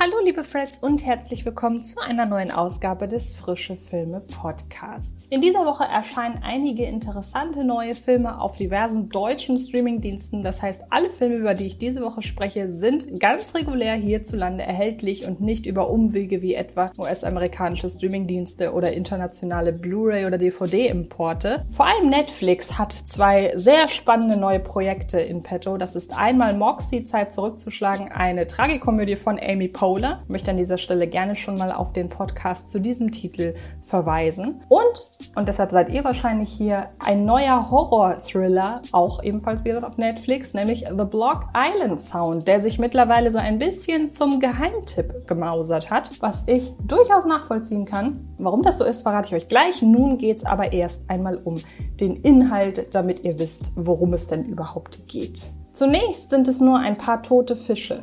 Hallo liebe Freds und herzlich willkommen zu einer neuen Ausgabe des Frische Filme Podcasts. In dieser Woche erscheinen einige interessante neue Filme auf diversen deutschen Streamingdiensten. Das heißt, alle Filme, über die ich diese Woche spreche, sind ganz regulär hierzulande erhältlich und nicht über Umwege wie etwa US-amerikanische Streamingdienste oder internationale Blu-ray oder DVD-Importe. Vor allem Netflix hat zwei sehr spannende neue Projekte in petto. Das ist einmal Moxie Zeit zurückzuschlagen, eine Tragikomödie von Amy Poe Paula. Ich möchte an dieser Stelle gerne schon mal auf den Podcast zu diesem Titel verweisen. Und, und deshalb seid ihr wahrscheinlich hier, ein neuer Horror-Thriller, auch ebenfalls wieder auf Netflix, nämlich The Block Island Sound, der sich mittlerweile so ein bisschen zum Geheimtipp gemausert hat, was ich durchaus nachvollziehen kann. Warum das so ist, verrate ich euch gleich. Nun geht es aber erst einmal um den Inhalt, damit ihr wisst, worum es denn überhaupt geht. Zunächst sind es nur ein paar tote Fische.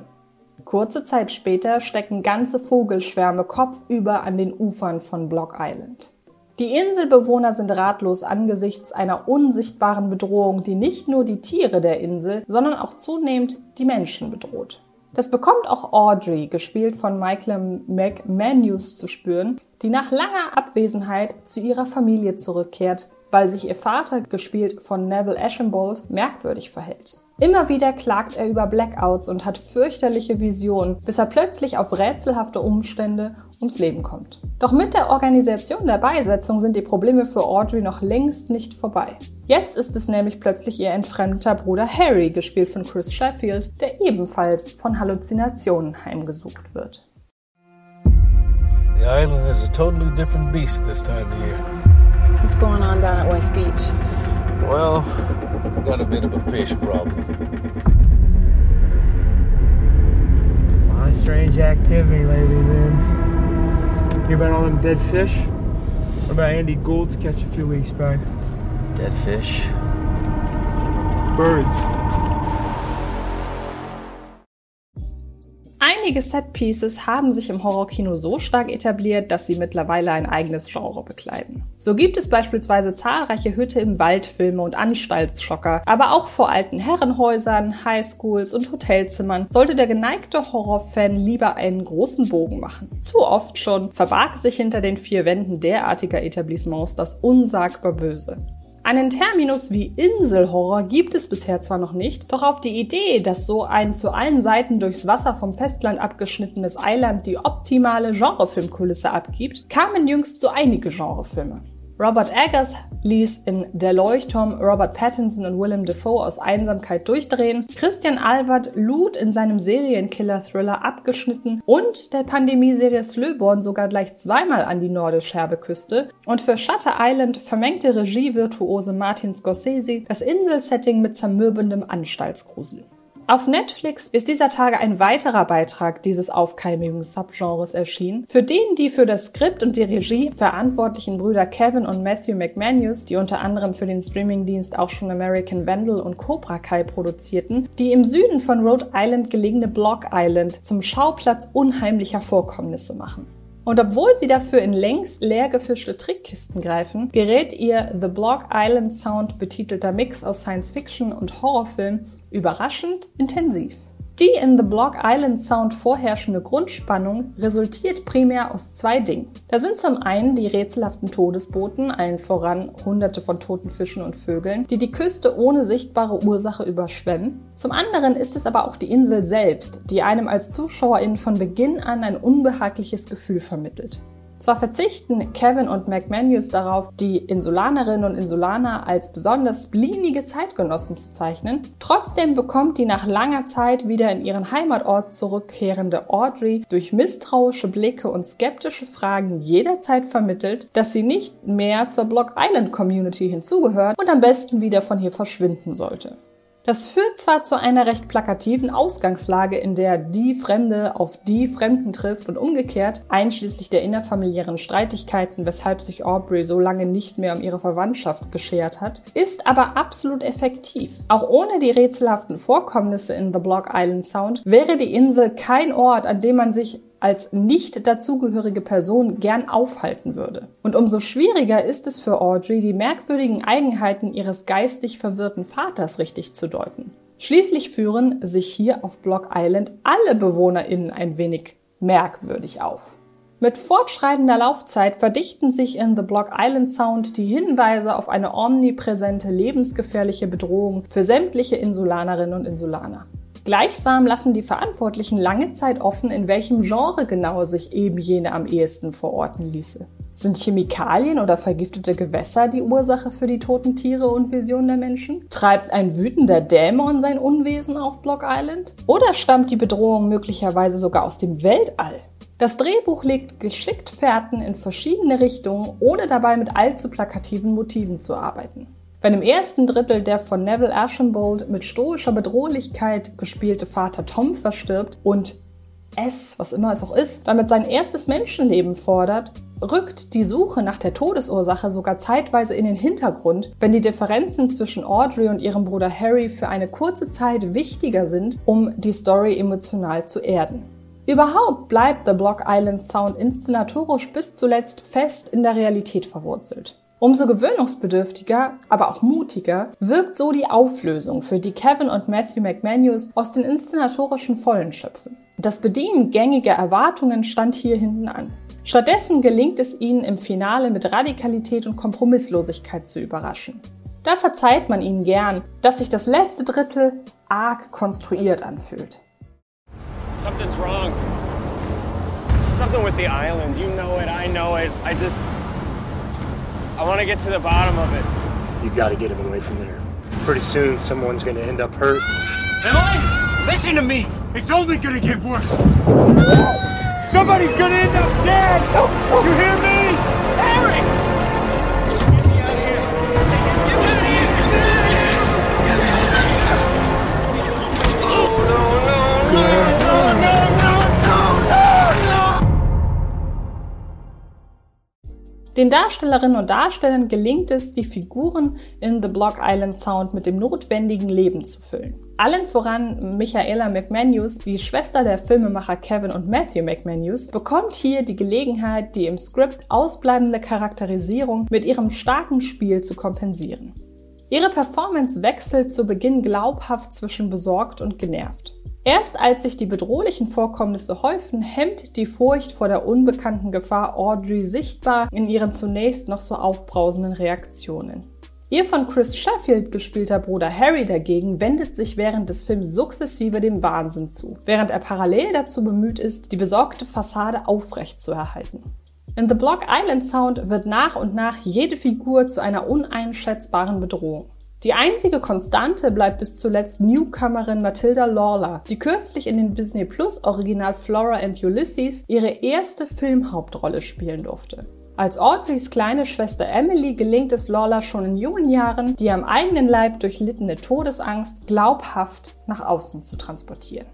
Kurze Zeit später stecken ganze Vogelschwärme kopfüber an den Ufern von Block Island. Die Inselbewohner sind ratlos angesichts einer unsichtbaren Bedrohung, die nicht nur die Tiere der Insel, sondern auch zunehmend die Menschen bedroht. Das bekommt auch Audrey, gespielt von Michael McManus, zu spüren, die nach langer Abwesenheit zu ihrer Familie zurückkehrt, weil sich ihr Vater, gespielt von Neville Ashenbolt, merkwürdig verhält. Immer wieder klagt er über Blackouts und hat fürchterliche Visionen, bis er plötzlich auf rätselhafte Umstände ums Leben kommt. Doch mit der Organisation der Beisetzung sind die Probleme für Audrey noch längst nicht vorbei. Jetzt ist es nämlich plötzlich ihr entfremdeter Bruder Harry, gespielt von Chris Sheffield, der ebenfalls von Halluzinationen heimgesucht wird. The island is a totally different beast this time of year. What's going on down at West Beach? Well, got a bit of a fish problem. A lot of strange activity lately, man. Hear about all them dead fish? What about Andy Gould's catch a few weeks back? Dead fish? Birds. Einige Setpieces haben sich im Horrorkino so stark etabliert, dass sie mittlerweile ein eigenes Genre bekleiden. So gibt es beispielsweise zahlreiche Hütte im Waldfilme und Anstaltsschocker, aber auch vor alten Herrenhäusern, Highschools und Hotelzimmern sollte der geneigte Horrorfan lieber einen großen Bogen machen. Zu oft schon verbarg sich hinter den vier Wänden derartiger Etablissements das unsagbar Böse. Einen Terminus wie Inselhorror gibt es bisher zwar noch nicht, doch auf die Idee, dass so ein zu allen Seiten durchs Wasser vom Festland abgeschnittenes Eiland die optimale Genrefilmkulisse abgibt, kamen jüngst so einige Genrefilme. Robert Eggers ließ in Der Leuchtturm Robert Pattinson und Willem Dafoe aus Einsamkeit durchdrehen, Christian Albert lud in seinem Serienkiller-Thriller abgeschnitten und der Pandemieserie Slöborn sogar gleich zweimal an die Nordisch-Herbeküste und für Shutter Island vermengte Regievirtuose Martin Scorsese das Inselsetting mit zermürbendem Anstaltsgrusel. Auf Netflix ist dieser Tage ein weiterer Beitrag dieses aufkeimigen Subgenres erschienen, für den die für das Skript und die Regie verantwortlichen Brüder Kevin und Matthew McManus, die unter anderem für den Streamingdienst auch schon American Vandal und Cobra Kai produzierten, die im Süden von Rhode Island gelegene Block Island zum Schauplatz unheimlicher Vorkommnisse machen. Und obwohl sie dafür in längst leer gefischte Trickkisten greifen, gerät ihr The Block Island Sound betitelter Mix aus Science Fiction und Horrorfilm überraschend intensiv. Die in The Block Island Sound vorherrschende Grundspannung resultiert primär aus zwei Dingen. Da sind zum einen die rätselhaften Todesboten, allen voran hunderte von toten Fischen und Vögeln, die die Küste ohne sichtbare Ursache überschwemmen. Zum anderen ist es aber auch die Insel selbst, die einem als Zuschauerin von Beginn an ein unbehagliches Gefühl vermittelt. Zwar verzichten Kevin und McManus darauf, die Insulanerinnen und Insulaner als besonders splinige Zeitgenossen zu zeichnen, trotzdem bekommt die nach langer Zeit wieder in ihren Heimatort zurückkehrende Audrey durch misstrauische Blicke und skeptische Fragen jederzeit vermittelt, dass sie nicht mehr zur Block Island Community hinzugehört und am besten wieder von hier verschwinden sollte. Das führt zwar zu einer recht plakativen Ausgangslage, in der die Fremde auf die Fremden trifft und umgekehrt, einschließlich der innerfamiliären Streitigkeiten, weshalb sich Aubrey so lange nicht mehr um ihre Verwandtschaft geschert hat, ist aber absolut effektiv. Auch ohne die rätselhaften Vorkommnisse in The Block Island Sound wäre die Insel kein Ort, an dem man sich als nicht dazugehörige Person gern aufhalten würde. Und umso schwieriger ist es für Audrey, die merkwürdigen Eigenheiten ihres geistig verwirrten Vaters richtig zu deuten. Schließlich führen sich hier auf Block Island alle BewohnerInnen ein wenig merkwürdig auf. Mit fortschreitender Laufzeit verdichten sich in The Block Island Sound die Hinweise auf eine omnipräsente, lebensgefährliche Bedrohung für sämtliche Insulanerinnen und Insulaner. Gleichsam lassen die Verantwortlichen lange Zeit offen, in welchem Genre genau sich eben jene am ehesten verorten ließe. Sind Chemikalien oder vergiftete Gewässer die Ursache für die toten Tiere und Visionen der Menschen? Treibt ein wütender Dämon sein Unwesen auf Block Island? Oder stammt die Bedrohung möglicherweise sogar aus dem Weltall? Das Drehbuch legt geschickt Fährten in verschiedene Richtungen, ohne dabei mit allzu plakativen Motiven zu arbeiten. Wenn im ersten Drittel der von Neville Ashenbold mit stoischer Bedrohlichkeit gespielte Vater Tom verstirbt und es, was immer es auch ist, damit sein erstes Menschenleben fordert, rückt die Suche nach der Todesursache sogar zeitweise in den Hintergrund, wenn die Differenzen zwischen Audrey und ihrem Bruder Harry für eine kurze Zeit wichtiger sind, um die Story emotional zu erden. Überhaupt bleibt The Block Island Sound inszenatorisch bis zuletzt fest in der Realität verwurzelt. Umso gewöhnungsbedürftiger, aber auch mutiger wirkt so die Auflösung, für die Kevin und Matthew McManus aus den inszenatorischen Vollen schöpfen. Das Bedienen gängiger Erwartungen stand hier hinten an. Stattdessen gelingt es ihnen im Finale mit Radikalität und Kompromisslosigkeit zu überraschen. Da verzeiht man ihnen gern, dass sich das letzte Drittel arg konstruiert anfühlt. Something's wrong. Something with the island. You know it, I know it. I just. I want to get to the bottom of it. You gotta get him away from there. Pretty soon, someone's gonna end up hurt. Emily, listen to me. It's only gonna get worse. Somebody's gonna end up dead. You hear me? Den Darstellerinnen und Darstellern gelingt es, die Figuren in The Block Island Sound mit dem notwendigen Leben zu füllen. Allen voran Michaela McManus, die Schwester der Filmemacher Kevin und Matthew McManus, bekommt hier die Gelegenheit, die im Skript ausbleibende Charakterisierung mit ihrem starken Spiel zu kompensieren. Ihre Performance wechselt zu Beginn glaubhaft zwischen besorgt und genervt. Erst als sich die bedrohlichen Vorkommnisse häufen, hemmt die Furcht vor der unbekannten Gefahr Audrey sichtbar in ihren zunächst noch so aufbrausenden Reaktionen. Ihr von Chris Sheffield gespielter Bruder Harry dagegen wendet sich während des Films sukzessive dem Wahnsinn zu, während er parallel dazu bemüht ist, die besorgte Fassade aufrecht zu erhalten. In The Block Island Sound wird nach und nach jede Figur zu einer uneinschätzbaren Bedrohung. Die einzige Konstante bleibt bis zuletzt Newcomerin Matilda Lawler, die kürzlich in den Disney Plus Original Flora and Ulysses ihre erste Filmhauptrolle spielen durfte. Als Audreys kleine Schwester Emily gelingt es Lawler schon in jungen Jahren, die am eigenen Leib durchlittene Todesangst glaubhaft nach außen zu transportieren.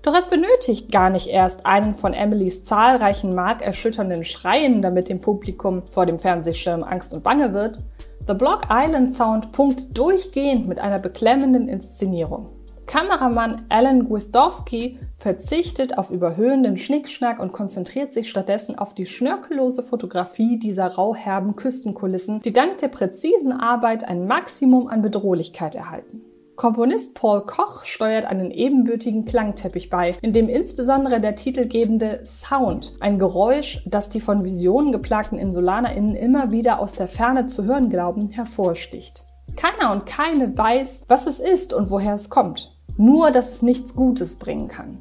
Doch es benötigt gar nicht erst einen von Emilys zahlreichen markerschütternden Schreien, damit dem Publikum vor dem Fernsehschirm Angst und Bange wird. The Block Island Sound punkt durchgehend mit einer beklemmenden Inszenierung. Kameramann Alan Gwizdowski verzichtet auf überhöhenden Schnickschnack und konzentriert sich stattdessen auf die schnörkellose Fotografie dieser rauherben Küstenkulissen, die dank der präzisen Arbeit ein Maximum an Bedrohlichkeit erhalten. Komponist Paul Koch steuert einen ebenbürtigen Klangteppich bei, in dem insbesondere der titelgebende Sound, ein Geräusch, das die von Visionen geplagten InsulanerInnen immer wieder aus der Ferne zu hören glauben, hervorsticht. Keiner und keine weiß, was es ist und woher es kommt. Nur, dass es nichts Gutes bringen kann.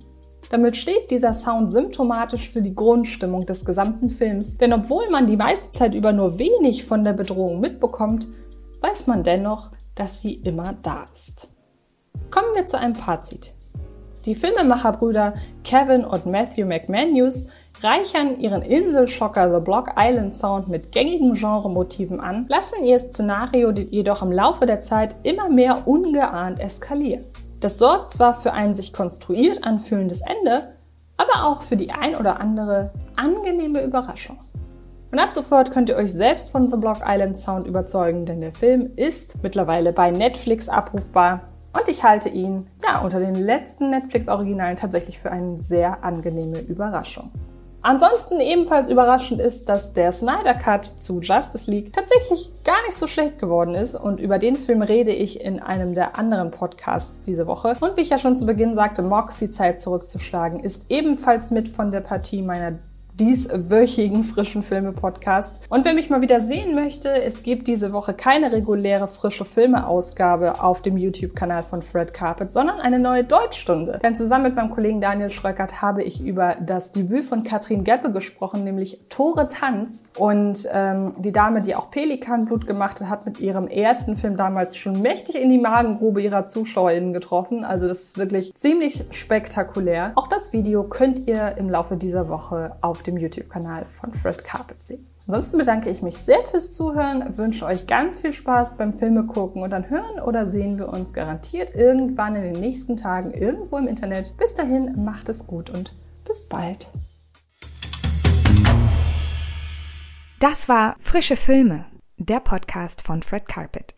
Damit steht dieser Sound symptomatisch für die Grundstimmung des gesamten Films, denn obwohl man die meiste Zeit über nur wenig von der Bedrohung mitbekommt, weiß man dennoch, dass sie immer da ist. Kommen wir zu einem Fazit. Die Filmemacherbrüder Kevin und Matthew McManus reichern ihren Inselschocker The Block Island Sound mit gängigen Genremotiven an, lassen ihr Szenario jedoch im Laufe der Zeit immer mehr ungeahnt eskalieren. Das sorgt zwar für ein sich konstruiert anfühlendes Ende, aber auch für die ein oder andere angenehme Überraschung. Und ab sofort könnt ihr euch selbst von The Block Island Sound überzeugen, denn der Film ist mittlerweile bei Netflix abrufbar und ich halte ihn ja unter den letzten Netflix-Originalen tatsächlich für eine sehr angenehme Überraschung. Ansonsten ebenfalls überraschend ist, dass der Snyder Cut zu Justice League tatsächlich gar nicht so schlecht geworden ist und über den Film rede ich in einem der anderen Podcasts diese Woche. Und wie ich ja schon zu Beginn sagte, Moxie Zeit zurückzuschlagen ist ebenfalls mit von der Partie meiner dieswöchigen frischen Filme-Podcasts. Und wer mich mal wieder sehen möchte, es gibt diese Woche keine reguläre frische Filme-Ausgabe auf dem YouTube-Kanal von Fred Carpet, sondern eine neue Deutschstunde. Denn zusammen mit meinem Kollegen Daniel Schröckert habe ich über das Debüt von Katrin Geppe gesprochen, nämlich Tore tanzt. Und ähm, die Dame, die auch Pelikanblut gemacht hat, hat mit ihrem ersten Film damals schon mächtig in die Magengrube ihrer ZuschauerInnen getroffen. Also das ist wirklich ziemlich spektakulär. Auch das Video könnt ihr im Laufe dieser Woche auf dem YouTube-Kanal von Fred Carpet sehen. Ansonsten bedanke ich mich sehr fürs Zuhören, wünsche euch ganz viel Spaß beim Filme gucken und dann hören oder sehen wir uns garantiert irgendwann in den nächsten Tagen irgendwo im Internet. Bis dahin, macht es gut und bis bald. Das war Frische Filme, der Podcast von Fred Carpet.